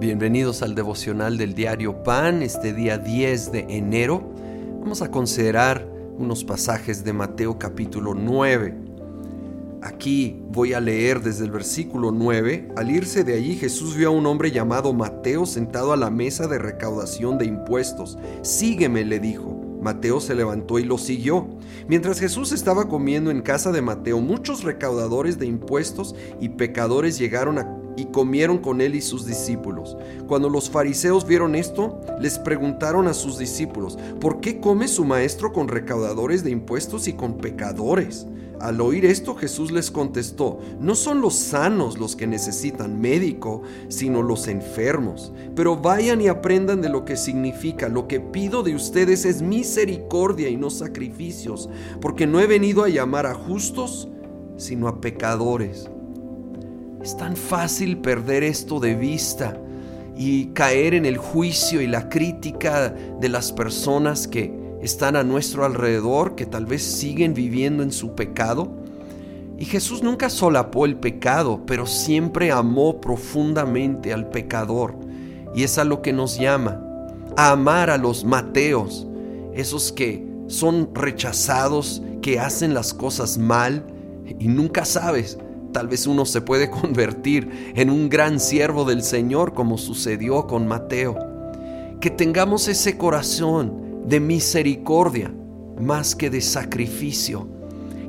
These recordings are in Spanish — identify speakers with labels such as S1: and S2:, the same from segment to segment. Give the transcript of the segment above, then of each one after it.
S1: Bienvenidos al devocional del diario Pan, este día 10 de enero. Vamos a considerar unos pasajes de Mateo capítulo 9. Aquí voy a leer desde el versículo 9. Al irse de allí Jesús vio a un hombre llamado Mateo sentado a la mesa de recaudación de impuestos. Sígueme, le dijo. Mateo se levantó y lo siguió. Mientras Jesús estaba comiendo en casa de Mateo, muchos recaudadores de impuestos y pecadores llegaron a y comieron con él y sus discípulos. Cuando los fariseos vieron esto, les preguntaron a sus discípulos, ¿por qué come su maestro con recaudadores de impuestos y con pecadores? Al oír esto Jesús les contestó, no son los sanos los que necesitan médico, sino los enfermos. Pero vayan y aprendan de lo que significa. Lo que pido de ustedes es misericordia y no sacrificios, porque no he venido a llamar a justos, sino a pecadores. Es tan fácil perder esto de vista y caer en el juicio y la crítica de las personas que están a nuestro alrededor, que tal vez siguen viviendo en su pecado. Y Jesús nunca solapó el pecado, pero siempre amó profundamente al pecador. Y es a lo que nos llama, a amar a los Mateos, esos que son rechazados, que hacen las cosas mal y nunca sabes Tal vez uno se puede convertir en un gran siervo del Señor como sucedió con Mateo. Que tengamos ese corazón de misericordia más que de sacrificio,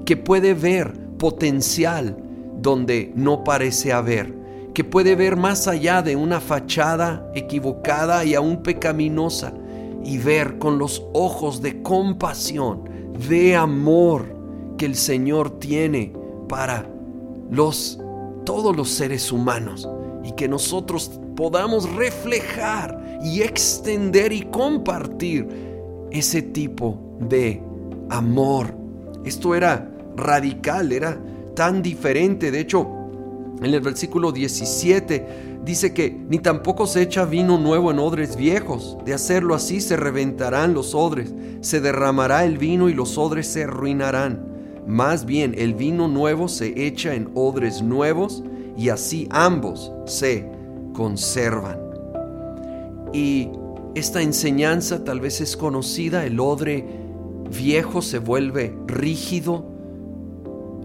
S1: que puede ver potencial donde no parece haber, que puede ver más allá de una fachada equivocada y aún pecaminosa y ver con los ojos de compasión, de amor que el Señor tiene para los todos los seres humanos y que nosotros podamos reflejar y extender y compartir ese tipo de amor. Esto era radical, era tan diferente. De hecho, en el versículo 17 dice que ni tampoco se echa vino nuevo en odres viejos. De hacerlo así se reventarán los odres, se derramará el vino y los odres se arruinarán. Más bien el vino nuevo se echa en odres nuevos y así ambos se conservan. Y esta enseñanza tal vez es conocida, el odre viejo se vuelve rígido.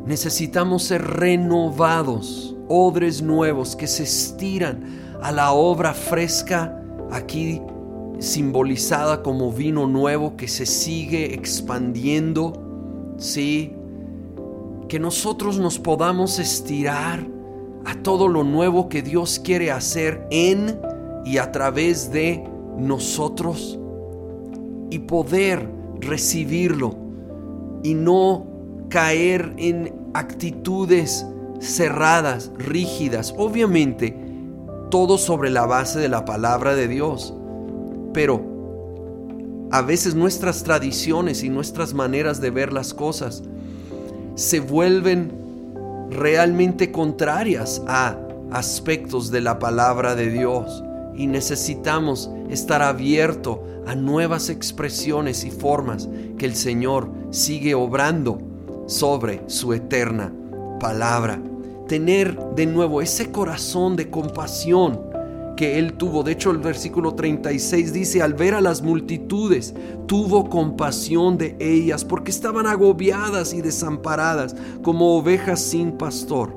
S1: Necesitamos ser renovados, odres nuevos que se estiran a la obra fresca, aquí simbolizada como vino nuevo que se sigue expandiendo, sí, que nosotros nos podamos estirar a todo lo nuevo que Dios quiere hacer en y a través de nosotros y poder recibirlo y no caer en actitudes cerradas, rígidas, obviamente todo sobre la base de la palabra de Dios, pero a veces nuestras tradiciones y nuestras maneras de ver las cosas se vuelven realmente contrarias a aspectos de la palabra de Dios y necesitamos estar abierto a nuevas expresiones y formas que el Señor sigue obrando sobre su eterna palabra. Tener de nuevo ese corazón de compasión que él tuvo. De hecho, el versículo 36 dice, al ver a las multitudes, tuvo compasión de ellas porque estaban agobiadas y desamparadas como ovejas sin pastor.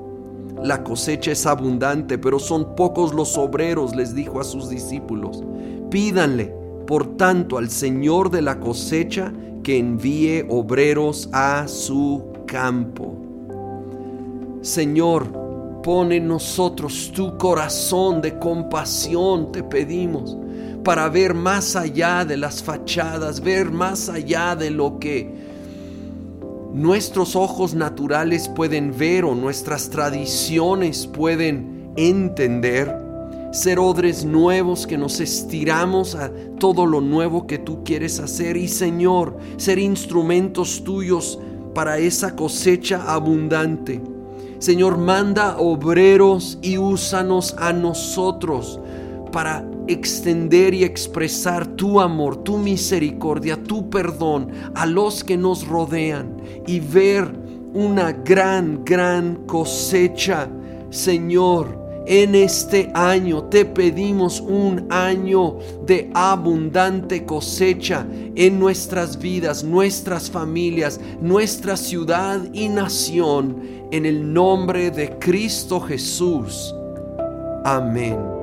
S1: La cosecha es abundante, pero son pocos los obreros, les dijo a sus discípulos. Pídanle, por tanto, al Señor de la cosecha que envíe obreros a su campo. Señor, Pone en nosotros tu corazón de compasión, te pedimos, para ver más allá de las fachadas, ver más allá de lo que nuestros ojos naturales pueden ver o nuestras tradiciones pueden entender. Ser odres nuevos que nos estiramos a todo lo nuevo que tú quieres hacer. Y Señor, ser instrumentos tuyos para esa cosecha abundante. Señor, manda obreros y úsanos a nosotros para extender y expresar tu amor, tu misericordia, tu perdón a los que nos rodean y ver una gran, gran cosecha, Señor, en este año te pedimos un año de abundante cosecha en nuestras vidas, nuestras familias, nuestra ciudad y nación, en el nombre de Cristo Jesús. Amén.